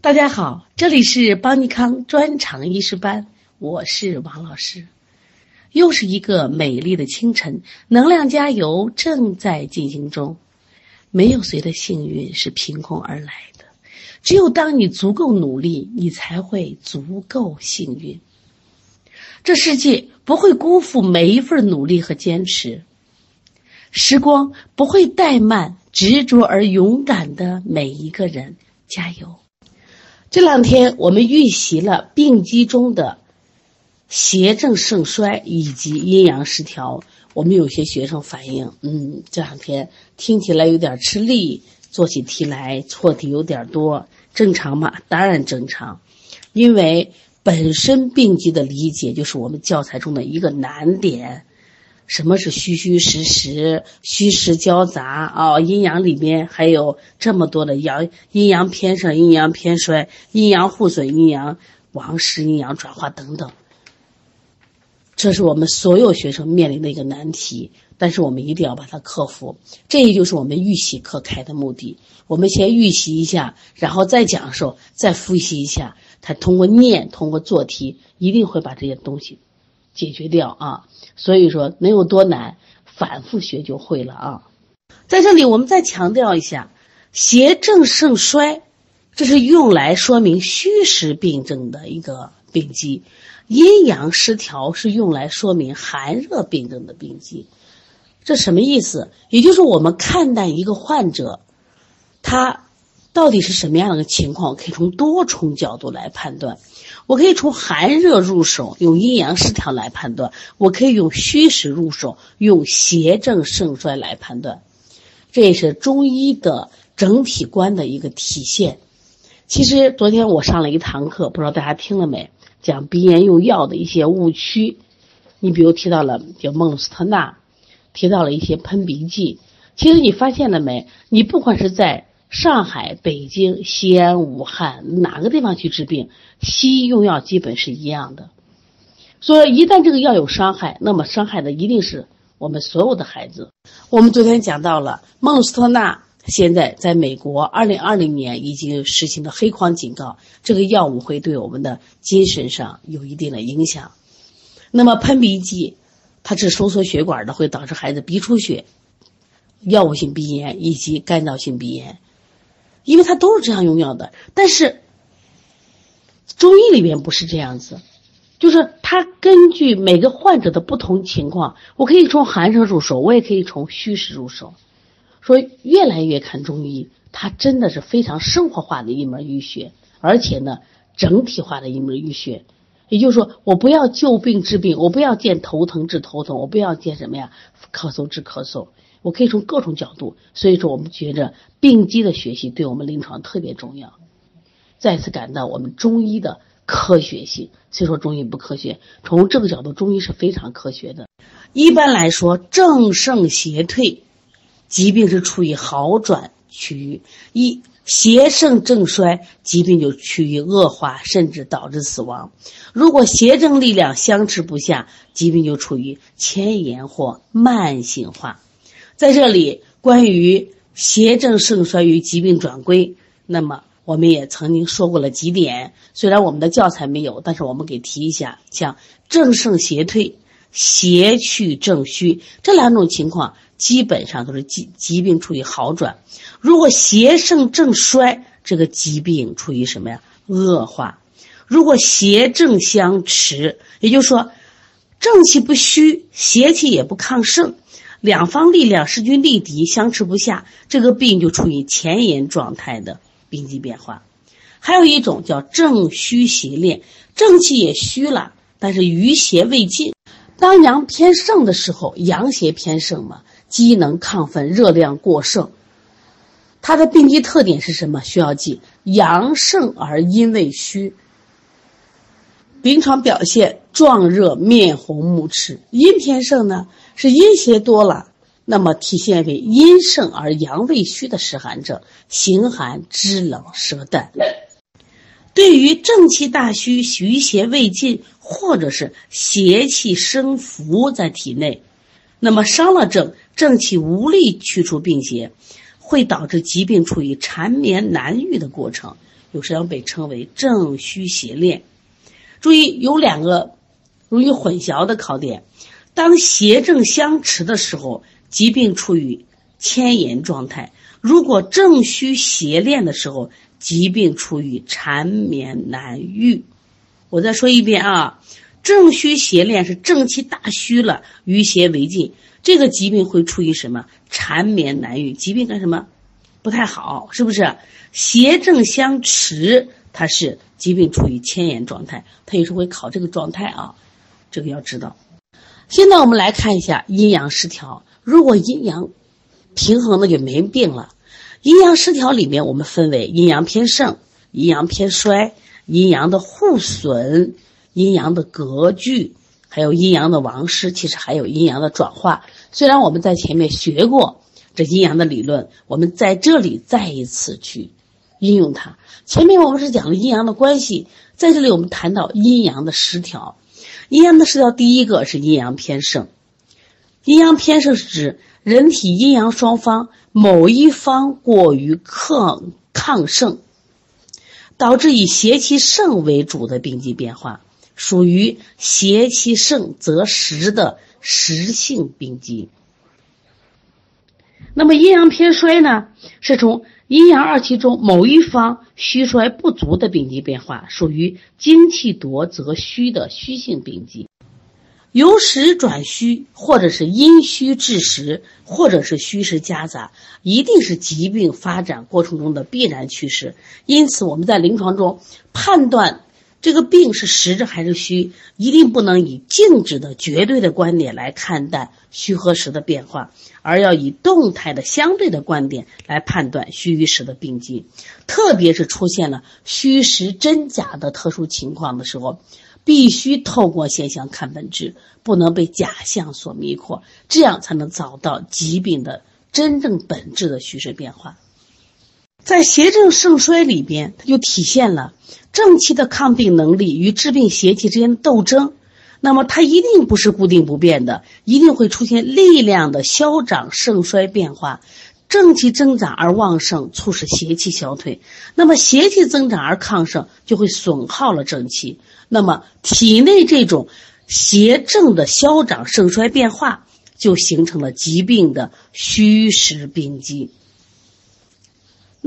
大家好，这里是邦尼康专场医师班，我是王老师。又是一个美丽的清晨，能量加油正在进行中。没有谁的幸运是凭空而来的，只有当你足够努力，你才会足够幸运。这世界不会辜负每一份努力和坚持，时光不会怠慢执着而勇敢的每一个人。加油！这两天我们预习了病机中的邪正盛衰以及阴阳失调。我们有些学生反映，嗯，这两天听起来有点吃力，做起题来错题有点多，正常吗？当然正常，因为本身病机的理解就是我们教材中的一个难点。什么是虚虚实实、虚实交杂啊？阴阳里面还有这么多的阳，阴阳偏盛、阴阳偏衰、阴阳互损、阴阳亡失、阴阳转化等等。这是我们所有学生面临的一个难题，但是我们一定要把它克服。这也就是我们预习课开的目的。我们先预习一下，然后再讲授，再复习一下。他通过念，通过做题，一定会把这些东西解决掉啊。所以说，能有多难，反复学就会了啊！在这里，我们再强调一下，邪正盛衰，这是用来说明虚实病症的一个病机；阴阳失调是用来说明寒热病症的病机。这什么意思？也就是我们看待一个患者，他到底是什么样的个情况，可以从多重角度来判断。我可以从寒热入手，用阴阳失调来判断；我可以用虚实入手，用邪正盛衰来判断。这也是中医的整体观的一个体现。其实昨天我上了一堂课，不知道大家听了没？讲鼻炎用药的一些误区。你比如提到了叫孟斯特钠，提到了一些喷鼻剂。其实你发现了没？你不管是在上海、北京、西安、武汉哪个地方去治病，西医用药基本是一样的。所以，一旦这个药有伤害，那么伤害的一定是我们所有的孩子。我们昨天讲到了孟鲁斯特钠，现在在美国二零二零年已经实行了黑框警告，这个药物会对我们的精神上有一定的影响。那么喷鼻剂，它是收缩血管的，会导致孩子鼻出血、药物性鼻炎以及干燥性鼻炎。因为它都是这样用药的，但是中医里面不是这样子，就是它根据每个患者的不同情况，我可以从寒热入手，我也可以从虚实入手。说越来越看中医，它真的是非常生活化的一门医学，而且呢，整体化的一门医学。也就是说，我不要救病治病，我不要见头疼治头疼，我不要见什么呀，咳嗽治咳嗽。我可以从各种角度，所以说我们觉着病机的学习对我们临床特别重要。再次感到我们中医的科学性，虽说中医不科学，从这个角度，中医是非常科学的。一般来说，正盛邪退，疾病是处于好转区域；一邪盛正衰，疾病就趋于恶化，甚至导致死亡。如果邪正力量相持不下，疾病就处于迁延或慢性化。在这里，关于邪正盛衰与疾病转归，那么我们也曾经说过了几点。虽然我们的教材没有，但是我们给提一下，像正盛邪退、邪去正虚这两种情况，基本上都是疾疾病处于好转。如果邪盛正衰，这个疾病处于什么呀？恶化。如果邪正相持，也就是说，正气不虚，邪气也不亢盛。两方力量势均力敌，相持不下，这个病就处于前沿状态的病机变化。还有一种叫正虚邪恋，正气也虚了，但是余邪未尽。当阳偏盛的时候，阳邪偏盛嘛，机能亢奋，热量过盛。它的病机特点是什么？需要记：阳盛而阴未虚。临床表现壮热、面红、目赤。阴偏盛呢？是阴邪多了，那么体现为阴盛而阳未虚的湿寒症，形寒肢冷舌淡。对于正气大虚、虚邪未尽，或者是邪气生伏在体内，那么伤了正，正气无力驱除病邪，会导致疾病处于缠绵难愈的过程，有时常被称为正虚邪恋。注意有两个容易混淆的考点：当邪正相持的时候，疾病处于牵延状态；如果正虚邪恋的时候，疾病处于缠绵难愈。我再说一遍啊，正虚邪恋是正气大虚了，余邪为尽，这个疾病会处于什么？缠绵难愈，疾病干什么？不太好，是不是？邪正相持，它是疾病处于牵延状态，它也是会考这个状态啊，这个要知道。现在我们来看一下阴阳失调，如果阴阳平衡，那就没病了。阴阳失调里面，我们分为阴阳偏盛、阴阳偏衰、阴阳的互损、阴阳的隔拒，还有阴阳的亡失。其实还有阴阳的转化。虽然我们在前面学过这阴阳的理论，我们在这里再一次去应用它。前面我们是讲了阴阳的关系，在这里我们谈到阴阳的失调。阴阳的失调，第一个是阴阳偏盛。阴阳偏盛是指人体阴阳双方。某一方过于克亢盛，导致以邪气盛为主的病机变化，属于邪气盛则实的实性病机。那么阴阳偏衰呢？是从阴阳二气中某一方虚衰不足的病机变化，属于精气夺则虚的虚性病机。由实转虚，或者是阴虚致实，或者是虚实夹杂，一定是疾病发展过程中的必然趋势。因此，我们在临床中判断这个病是实还是虚，一定不能以静止的绝对的观点来看待虚和实的变化，而要以动态的相对的观点来判断虚与实的病机。特别是出现了虚实真假的特殊情况的时候。必须透过现象看本质，不能被假象所迷惑，这样才能找到疾病的真正本质的虚实变化。在邪正盛衰里边，它就体现了正气的抗病能力与治病邪气之间的斗争。那么，它一定不是固定不变的，一定会出现力量的消长盛衰变化。正气增长而旺盛，促使邪气消退；那么邪气增长而亢盛，就会损耗了正气。那么体内这种邪正的消长盛衰变化，就形成了疾病的虚实病机。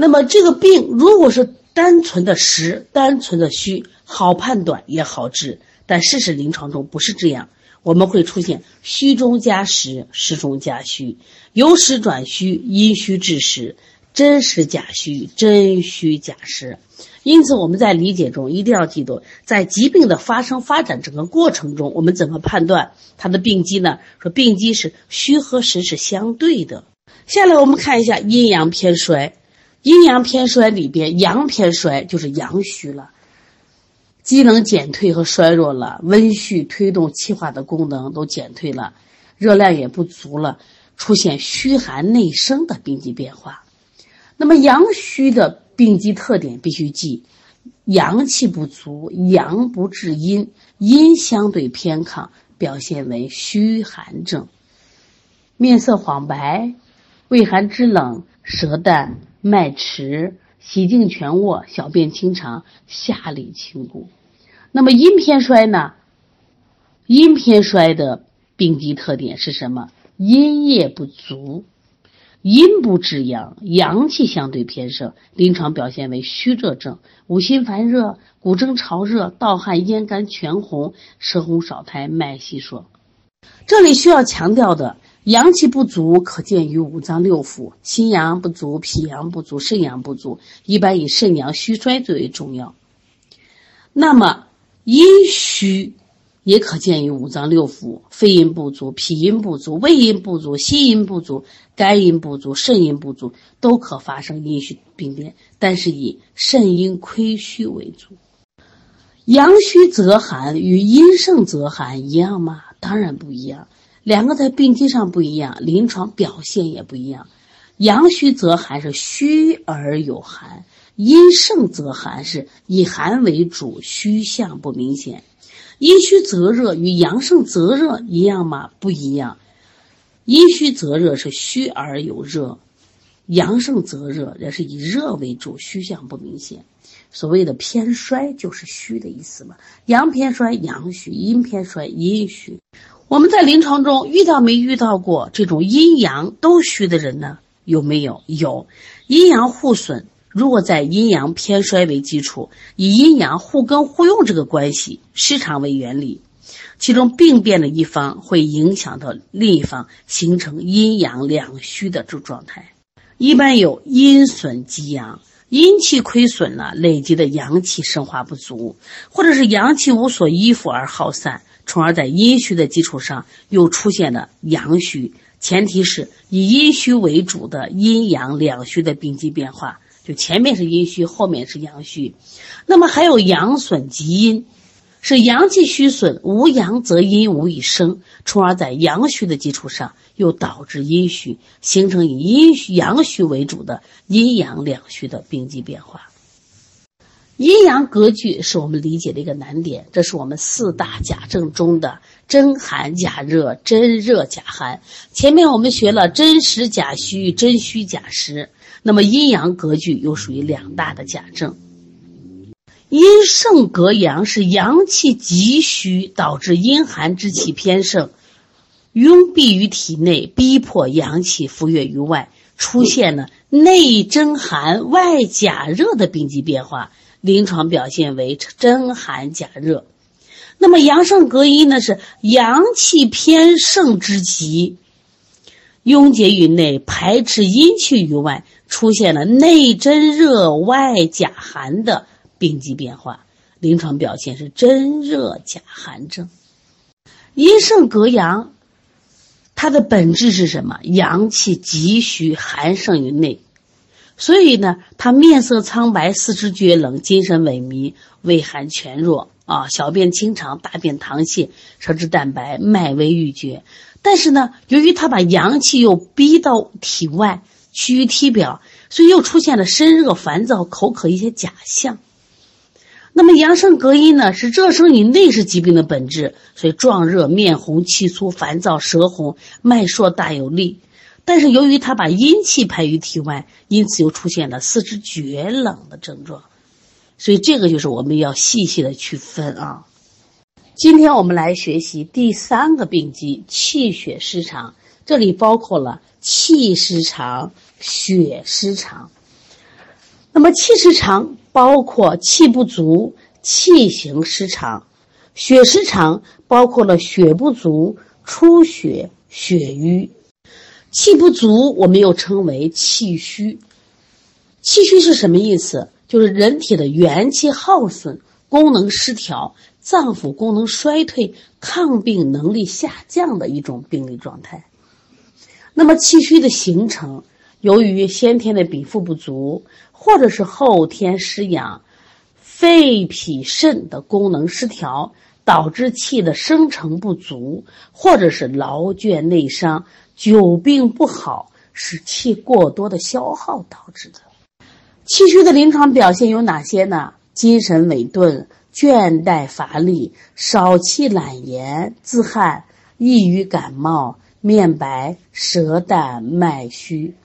那么这个病如果是单纯的实、单纯的虚，好判断也好治，但事实临床中不是这样。我们会出现虚中加实，实中加虚，由实转虚，阴虚致实，真实假虚，真虚假实。因此，我们在理解中一定要记住，在疾病的发生发展整个过程中，我们怎么判断它的病机呢？说病机是虚和实是相对的。下来我们看一下阴阳偏衰，阴阳偏衰里边，阳偏衰就是阳虚了。机能减退和衰弱了，温煦推动气化的功能都减退了，热量也不足了，出现虚寒内生的病机变化。那么阳虚的病机特点必须记：阳气不足，阳不治阴，阴相对偏亢，表现为虚寒症。面色黄白，畏寒肢冷，舌淡，脉迟。喜静全卧，小便清长，下利清固。那么阴偏衰呢？阴偏衰的病机特点是什么？阴液不足，阴不制阳，阳气相对偏盛，临床表现为虚热症，五心烦热，骨蒸潮热，盗汗咽干全红，舌红少苔，脉细数。这里需要强调的。阳气不足，可见于五脏六腑。心阳不足，脾阳不足，肾阳不足，一般以肾阳虚衰最为重要。那么阴虚也可见于五脏六腑，肺阴不足，脾阴不足，胃阴不足，心阴不足，肝阴不足，肾阴不足，都可发生阴虚病变，但是以肾阴亏虚为主。阳虚则寒，与阴盛则寒一样吗？当然不一样。两个在病机上不一样，临床表现也不一样。阳虚则寒是虚而有寒，阴盛则寒是以寒为主，虚象不明显。阴虚则热与阳盛则热一样吗？不一样。阴虚则热是虚而有热，阳盛则热，也是以热为主，虚象不明显。所谓的偏衰就是虚的意思嘛，阳偏衰阳虚，阴偏衰阴虚。我们在临床中遇到没遇到过这种阴阳都虚的人呢？有没有？有，阴阳互损。如果在阴阳偏衰为基础，以阴阳互根互用这个关系失常为原理，其中病变的一方会影响到另一方，形成阴阳两虚的这状态。一般有阴损及阳。阴气亏损了，累积的阳气生化不足，或者是阳气无所依附而耗散，从而在阴虚的基础上又出现了阳虚。前提是以阴虚为主的阴阳两虚的病机变化，就前面是阴虚，后面是阳虚。那么还有阳损及阴。是阳气虚损，无阳则阴无以生，从而在阳虚的基础上又导致阴虚，形成以阴虚阳虚为主的阴阳两虚的病机变化。阴阳格局是我们理解的一个难点，这是我们四大假症中的真寒假热、真热假寒。前面我们学了真实假虚、真虚假实，那么阴阳格局又属于两大的假症。阴盛格阳是阳气急虚，导致阴寒之气偏盛，拥蔽于体内，逼迫阳气浮越于外，出现了内真寒、外假热的病机变化，临床表现为真寒假热。那么阳盛格阴呢？是阳气偏盛之极，拥结于内，排斥阴气于外，出现了内真热、外假寒的。病机变化，临床表现是真热假寒症。阴盛格阳，它的本质是什么？阳气急虚，寒盛于内，所以呢，他面色苍白，四肢厥冷，精神萎靡，畏寒全弱啊，小便清长，大便溏泻，舌质淡白，脉微欲绝。但是呢，由于他把阳气又逼到体外，趋于体表，所以又出现了身热、烦躁、口渴一些假象。那么阳盛隔阴呢，是热生于内是疾病的本质，所以壮热、面红、气粗、烦躁、舌红、脉数大有力。但是由于他把阴气排于体外，因此又出现了四肢厥冷的症状。所以这个就是我们要细细的区分啊。今天我们来学习第三个病机——气血失常，这里包括了气失常、血失常。那么气失常。包括气不足、气行失常，血失常包括了血不足、出血、血瘀。气不足，我们又称为气虚。气虚是什么意思？就是人体的元气耗损、功能失调、脏腑功能衰退、抗病能力下降的一种病理状态。那么气虚的形成，由于先天的禀赋不足。或者是后天失养，肺脾肾的功能失调，导致气的生成不足，或者是劳倦内伤、久病不好，是气过多的消耗导致的。气虚的临床表现有哪些呢？精神萎顿、倦怠乏力、少气懒言、自汗、易于感冒、面白、舌淡、脉虚。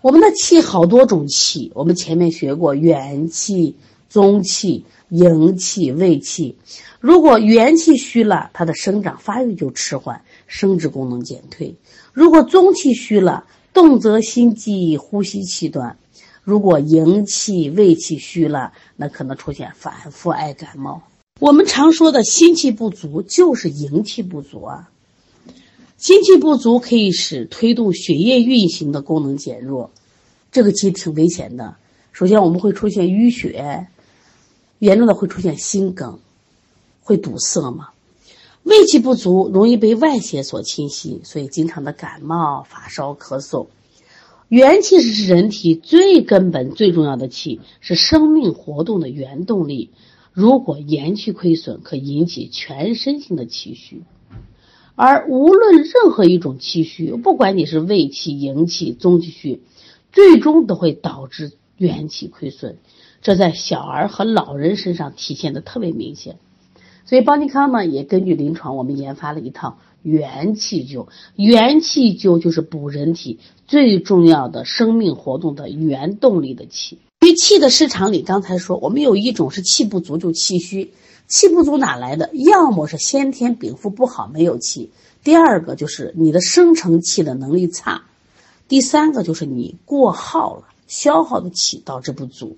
我们的气好多种气，我们前面学过元气、中气、营气、卫气。如果元气虚了，它的生长发育就迟缓，生殖功能减退；如果中气虚了，动则心悸，呼吸气短；如果营气、卫气虚了，那可能出现反复爱感冒。我们常说的心气不足，就是营气不足啊。心气不足可以使推动血液运行的功能减弱，这个其实挺危险的。首先，我们会出现淤血，严重的会出现心梗，会堵塞嘛。胃气不足容易被外邪所侵袭，所以经常的感冒、发烧、咳嗽。元气是人体最根本、最重要的气，是生命活动的原动力。如果元气亏损，可引起全身性的气虚。而无论任何一种气虚，不管你是胃气、营气、中气虚，最终都会导致元气亏损。这在小儿和老人身上体现的特别明显。所以邦尼康呢，也根据临床，我们研发了一套元气灸。元气灸就是补人体最重要的生命活动的原动力的气。于气的失常里，刚才说我们有一种是气不足，就气虚。气不足哪来的？要么是先天禀赋不好，没有气；第二个就是你的生成气的能力差；第三个就是你过耗了，消耗的气导致不足。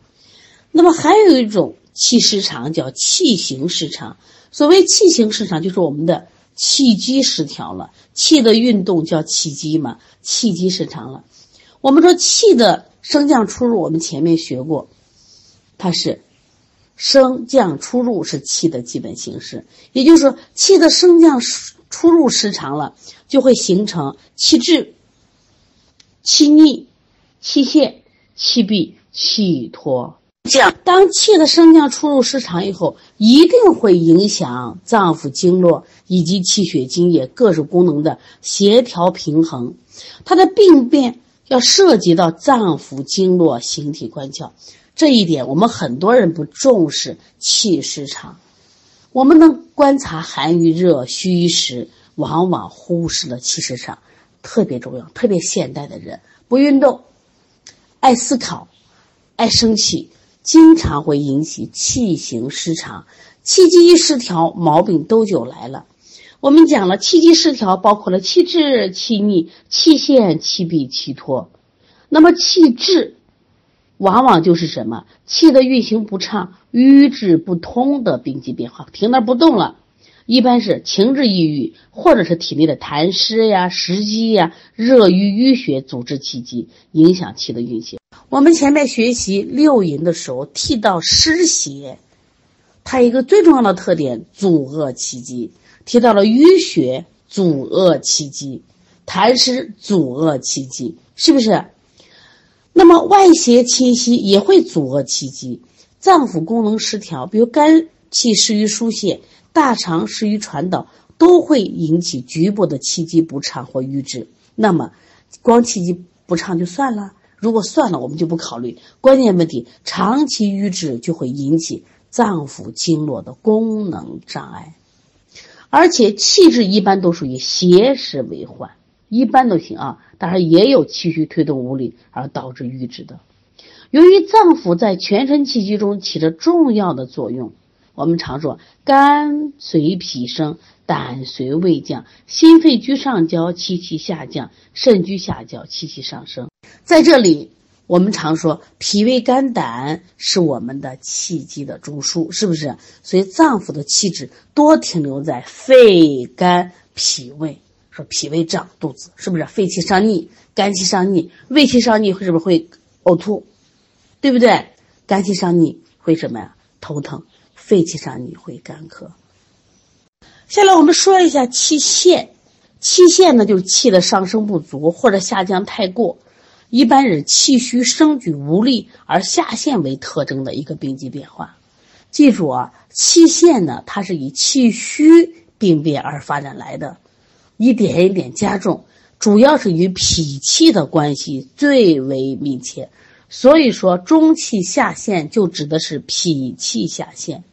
那么还有一种气失常，叫气行失常。所谓气行失常，就是我们的气机失调了，气的运动叫气机嘛，气机失常了。我们说气的升降出入，我们前面学过，它是。升降出入是气的基本形式，也就是说，气的升降出入失常了，就会形成气滞、气逆、气陷、气闭、气脱。这样，当气的升降出入失常以后，一定会影响脏腑经络以及气血津液各种功能的协调平衡。它的病变要涉及到脏腑经络、形体官窍。这一点我们很多人不重视气失常，我们能观察寒与热、虚与实，往往忽视了气失常，特别重要。特别现代的人不运动，爱思考，爱生气，经常会引起气行失常，气机一失调，毛病都就来了。我们讲了气机失调，包括了气滞、气逆、气陷、气闭、气脱。那么气滞。往往就是什么气的运行不畅、瘀滞不通的病机变化，停那不动了。一般是情志抑郁，或者是体内的痰湿呀、湿积呀、热瘀淤血阻滞气机，影响气的运行。我们前面学习六淫的时候提到湿邪，它一个最重要的特点阻遏气机，提到了淤血阻遏气机，痰湿阻遏气机，是不是？那么外邪侵袭也会阻遏气机，脏腑功能失调，比如肝气失于疏泄，大肠失于传导，都会引起局部的气机不畅或瘀滞。那么，光气机不畅就算了，如果算了，我们就不考虑关键问题，长期瘀滞就会引起脏腑经络的功能障碍，而且气滞一般都属于邪实为患。一般都行啊，当然也有气虚推动无力而导致瘀滞的。由于脏腑在全身气机中起着重要的作用，我们常说肝随脾升，胆随胃降，心肺居上焦，气气下降；肾居下焦，气气上升。在这里，我们常说脾胃肝胆是我们的气机的中枢，是不是？所以脏腑的气滞多停留在肺、肝、脾胃。说脾胃胀，肚子是不是肺气上逆，肝气上逆，胃气上逆会是不是会呕吐，对不对？肝气上逆会什么呀？头疼，肺气上你会干咳。下来我们说一下气陷，气陷呢就是气的上升不足或者下降太过，一般是气虚升举无力而下陷为特征的一个病机变化。记住啊，气陷呢它是以气虚病变而发展来的。一点一点加重，主要是与脾气的关系最为密切。所以说，中气下陷就指的是脾气下陷。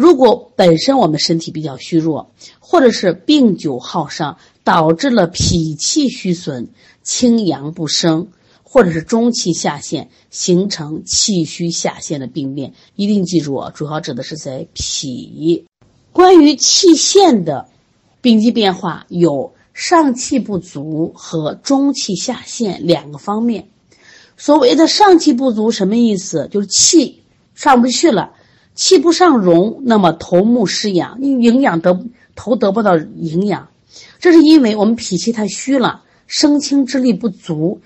如果本身我们身体比较虚弱，或者是病久耗伤，导致了脾气虚损、清阳不升，或者是中气下陷，形成气虚下陷的病变，一定记住啊，主要指的是在脾。关于气陷的。病机变化有上气不足和中气下陷两个方面。所谓的上气不足什么意思？就是气上不去了，气不上荣，那么头目失养，营养得头得不到营养，这是因为我们脾气太虚了，生清之力不足，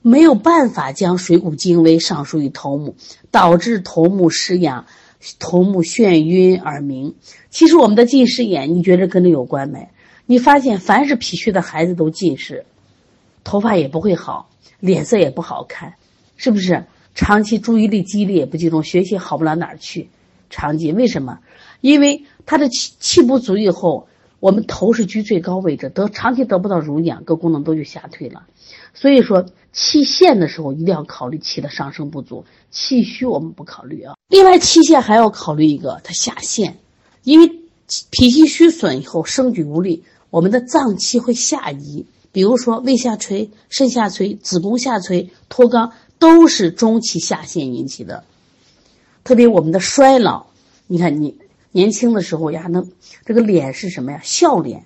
没有办法将水谷精微上输于头目，导致头目失养。头目眩晕耳鸣，其实我们的近视眼，你觉得跟这有关没？你发现凡是脾虚的孩子都近视，头发也不会好，脸色也不好看，是不是？长期注意力激烈不集中，学习好不了哪儿去。长期为什么？因为他的气气不足以后，我们头是居最高位置，得长期得不到濡养，各功能都就下退了。所以说，气陷的时候一定要考虑气的上升不足，气虚我们不考虑啊。另外，气陷还要考虑一个它下陷，因为脾气虚损以后，升举无力，我们的脏器会下移，比如说胃下垂、肾下垂、子宫下垂、脱肛，都是中气下陷引起的。特别我们的衰老，你看你年轻的时候呀，那这个脸是什么呀？笑脸，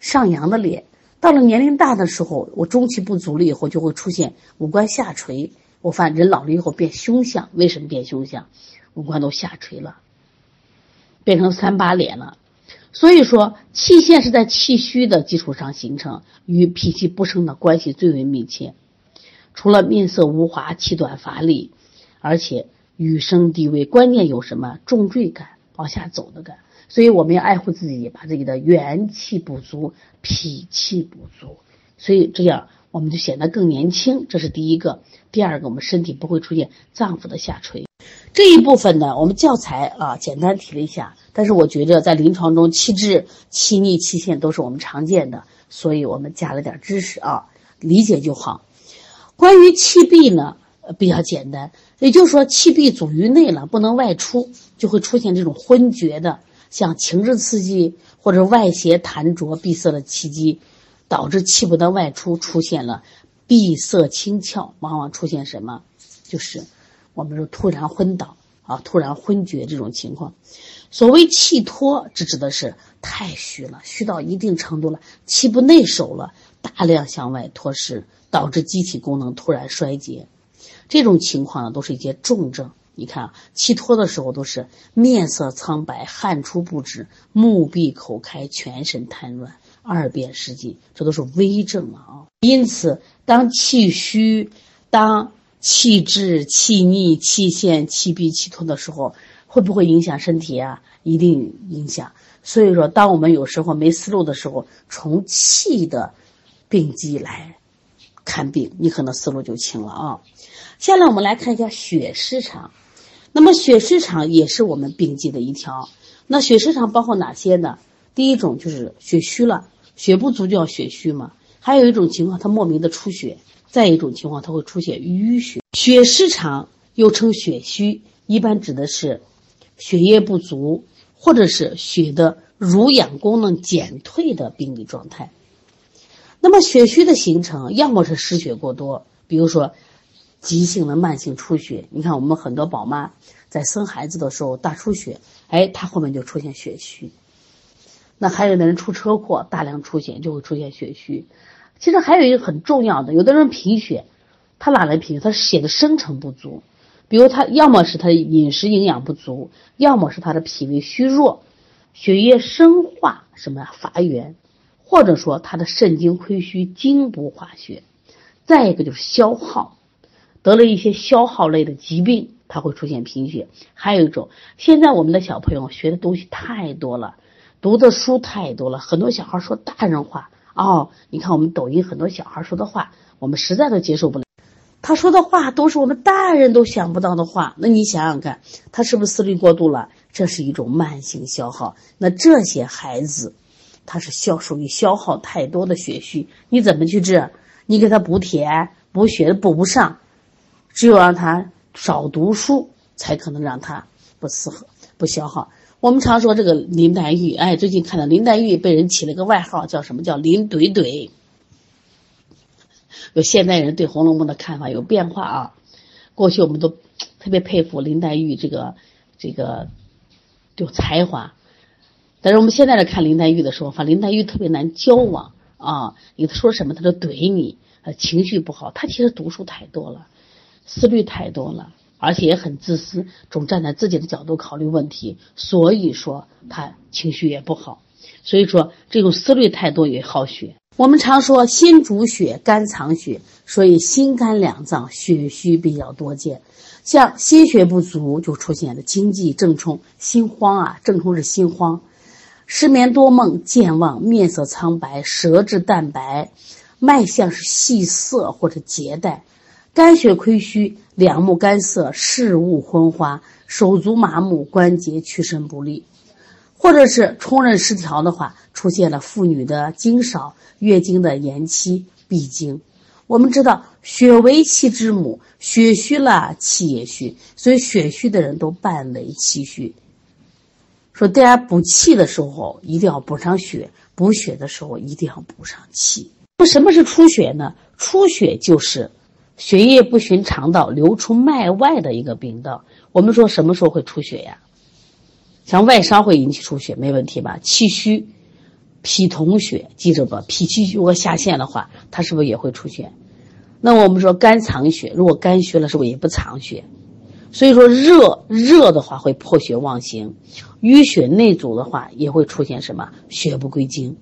上扬的脸。到了年龄大的时候，我中气不足了以后，就会出现五官下垂。我发现人老了以后变凶相，为什么变凶相？五官都下垂了，变成三八脸了。所以说，气陷是在气虚的基础上形成，与脾气不升的关系最为密切。除了面色无华、气短乏力，而且语声低微，关键有什么重坠感、往下走的感。所以我们要爱护自己，把自己的元气补足、脾气补足，所以这样我们就显得更年轻。这是第一个。第二个，我们身体不会出现脏腑的下垂。这一部分呢，我们教材啊简单提了一下，但是我觉得在临床中，气滞、气逆、气陷都是我们常见的，所以我们加了点知识啊，理解就好。关于气闭呢，比较简单，也就是说气闭阻于内了，不能外出，就会出现这种昏厥的。像情志刺激或者外邪痰浊闭塞的气机，导致气不能外出，出现了闭塞清窍，往往出现什么？就是我们说突然昏倒啊，突然昏厥这种情况。所谓气脱，这指的是太虚了，虚到一定程度了，气不内守了，大量向外脱失，导致机体功能突然衰竭。这种情况呢，都是一些重症。你看啊，气脱的时候都是面色苍白、汗出不止、目闭口开、全身瘫软、二便失禁，这都是危症了啊。因此，当气虚、当气滞、气逆、气陷、气闭、气脱的时候，会不会影响身体啊？一定影响。所以说，当我们有时候没思路的时候，从气的病机来看病，你可能思路就清了啊。下来我们来看一下血失常。那么血失常也是我们病机的一条。那血失常包括哪些呢？第一种就是血虚了，血不足叫血虚嘛。还有一种情况，它莫名的出血；再一种情况，它会出现淤血。血失常又称血虚，一般指的是血液不足，或者是血的濡养功能减退的病理状态。那么血虚的形成，要么是失血过多，比如说。急性的慢性出血，你看我们很多宝妈在生孩子的时候大出血，哎，她后面就出现血虚。那还有的人出车祸大量出血就会出现血虚。其实还有一个很重要的，有的人贫血，他哪来贫血？他血的生成不足，比如他要么是他饮食营养不足，要么是他的脾胃虚弱，血液生化什么呀乏源，或者说他的肾精亏虚，精不化血。再一个就是消耗。得了一些消耗类的疾病，它会出现贫血。还有一种，现在我们的小朋友学的东西太多了，读的书太多了，很多小孩说大人话哦。你看我们抖音很多小孩说的话，我们实在都接受不了。他说的话都是我们大人都想不到的话，那你想想看，他是不是思虑过度了？这是一种慢性消耗。那这些孩子，他是消属于消耗太多的血虚，你怎么去治？你给他补铁、补血补不上。只有让他少读书，才可能让他不适合不消耗。我们常说这个林黛玉，哎，最近看到林黛玉被人起了个外号，叫什么叫林怼怼。有现代人对《红楼梦》的看法有变化啊。过去我们都特别佩服林黛玉这个这个有才华，但是我们现在来看林黛玉的时候，发现林黛玉特别难交往啊。你说什么，他都怼你，呃，情绪不好。他其实读书太多了。思虑太多了，而且也很自私，总站在自己的角度考虑问题，所以说他情绪也不好。所以说这种思虑太多也耗血。我们常说心主血，肝藏血，所以心肝两脏血虚比较多见。像心血不足就出现了经悸、怔冲、心慌啊，怔冲是心慌，失眠多梦、健忘、面色苍白、舌质淡白、脉象是细涩或者结带。肝血亏虚，两目干涩，视物昏花，手足麻木，关节屈伸不利，或者是冲任失调的话，出现了妇女的经少、月经的延期、闭经。我们知道，血为气之母，血虚了，气也虚，所以血虚的人都伴为气虚。说大家补气的时候一定要补上血，补血的时候一定要补上气。那什么是出血呢？出血就是血液不循肠道流出脉外的一个病道。我们说什么时候会出血呀？像外伤会引起出血，没问题吧？气虚、脾同血，记着吧。脾气如果下陷的话，它是不是也会出血？那我们说肝藏血，如果肝虚了，是不是也不藏血？所以说热热的话会破血妄行，淤血内阻的话也会出现什么血不归经，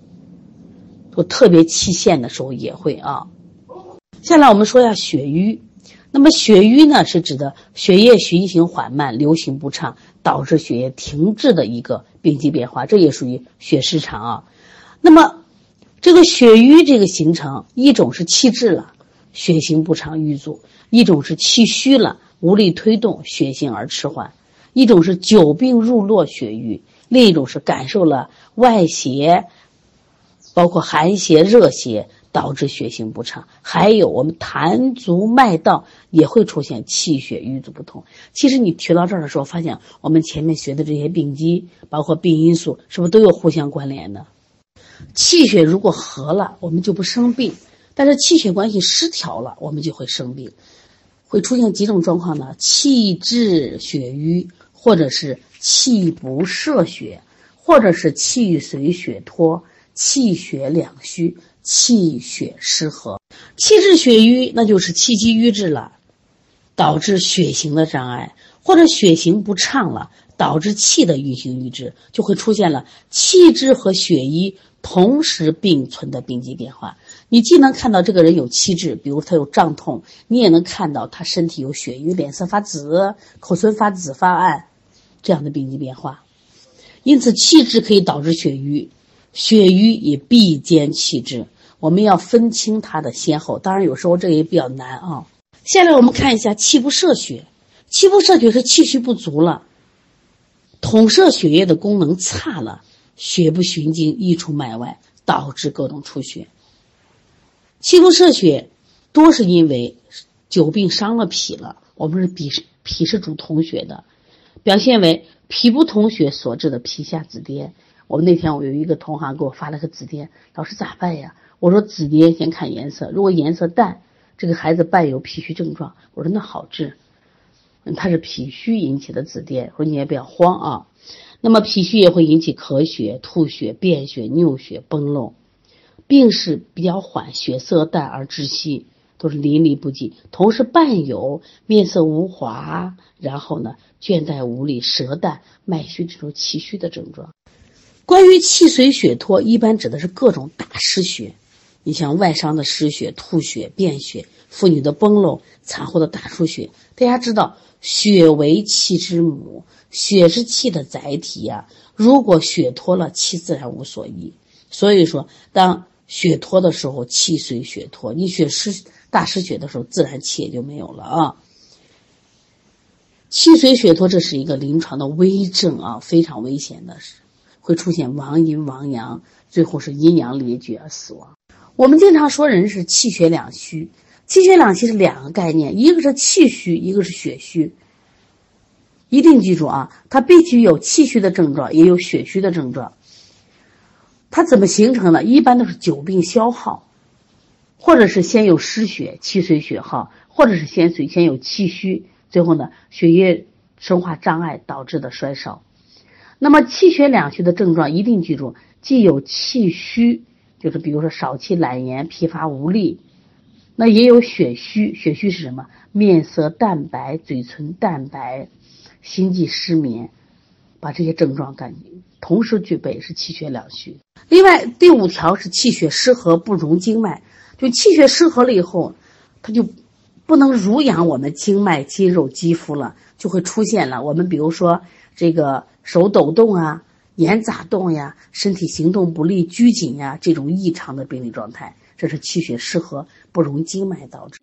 我特别气陷的时候也会啊。下来我们说一下血瘀，那么血瘀呢是指的血液循行缓慢、流行不畅，导致血液停滞的一个病机变化，这也属于血失常啊。那么这个血瘀这个形成，一种是气滞了，血行不畅瘀阻；一种是气虚了。无力推动，血行而迟缓；一种是久病入络血瘀，另一种是感受了外邪，包括寒邪、热邪，导致血行不畅。还有我们痰足脉道也会出现气血瘀阻不通。其实你学到这儿的时候，发现我们前面学的这些病机，包括病因素，是不是都有互相关联的？气血如果和了，我们就不生病；但是气血关系失调了，我们就会生病。会出现几种状况呢？气滞血瘀，或者是气不摄血，或者是气随血脱，气血两虚，气血失和。气滞血瘀，那就是气机瘀滞了，导致血行的障碍，或者血行不畅了，导致气的运行瘀滞，就会出现了气滞和血瘀同时并存的病机变化。你既能看到这个人有气滞，比如他有胀痛，你也能看到他身体有血瘀，脸色发紫，口唇发紫发暗，这样的病机变化。因此，气滞可以导致血瘀，血瘀也必兼气滞。我们要分清它的先后。当然，有时候这个也比较难啊。下来我们看一下气不摄血，气不摄血是气虚不足了，统摄血液的功能差了，血不循经溢出脉外，导致各种出血。气不摄血，多是因为久病伤了脾了。我们是脾是脾是主统血的，表现为脾不统血所致的皮下紫癜。我们那天我有一个同行给我发了个紫癜，老师咋办呀？我说紫癜先看颜色，如果颜色淡，这个孩子伴有脾虚症状。我说那好治，他是脾虚引起的紫癜，我说你也不要慌啊。那么脾虚也会引起咳血、吐血、便血、尿血、崩漏。病势比较缓，血色淡而窒息，都是淋漓不尽。同时伴有面色无华，然后呢倦怠无力、舌淡、脉虚这种气虚的症状。关于气随血脱，一般指的是各种大失血。你像外伤的失血、吐血、便血，妇女的崩漏，产后的大出血。大家知道，血为气之母，血是气的载体呀。如果血脱了，气自然无所依。所以说，当血脱的时候，气随血脱；你血失大失血的时候，自然气也就没有了啊。气随血脱，这是一个临床的危症啊，非常危险的，是会出现亡阴亡阳，最后是阴阳离绝而死亡。我们经常说人是气血两虚，气血两虚是两个概念，一个是气虚，一个是血虚。一定记住啊，它必须有气虚的症状，也有血虚的症状。它怎么形成的？一般都是久病消耗，或者是先有失血，气随血耗，或者是先随先有气虚，最后呢血液生化障碍导致的衰少。那么气血两虚的症状一定记住，既有气虚，就是比如说少气懒言、疲乏无力，那也有血虚。血虚是什么？面色淡白、嘴唇淡白、心悸失眠，把这些症状感同时具备是气血两虚。另外，第五条是气血失和不容经脉，就气血失和了以后，它就不能濡养我们经脉、肌肉、肌肤了，就会出现了我们比如说这个手抖动啊、眼眨动呀、身体行动不利、拘谨呀这种异常的病理状态，这是气血失和不容经脉导致。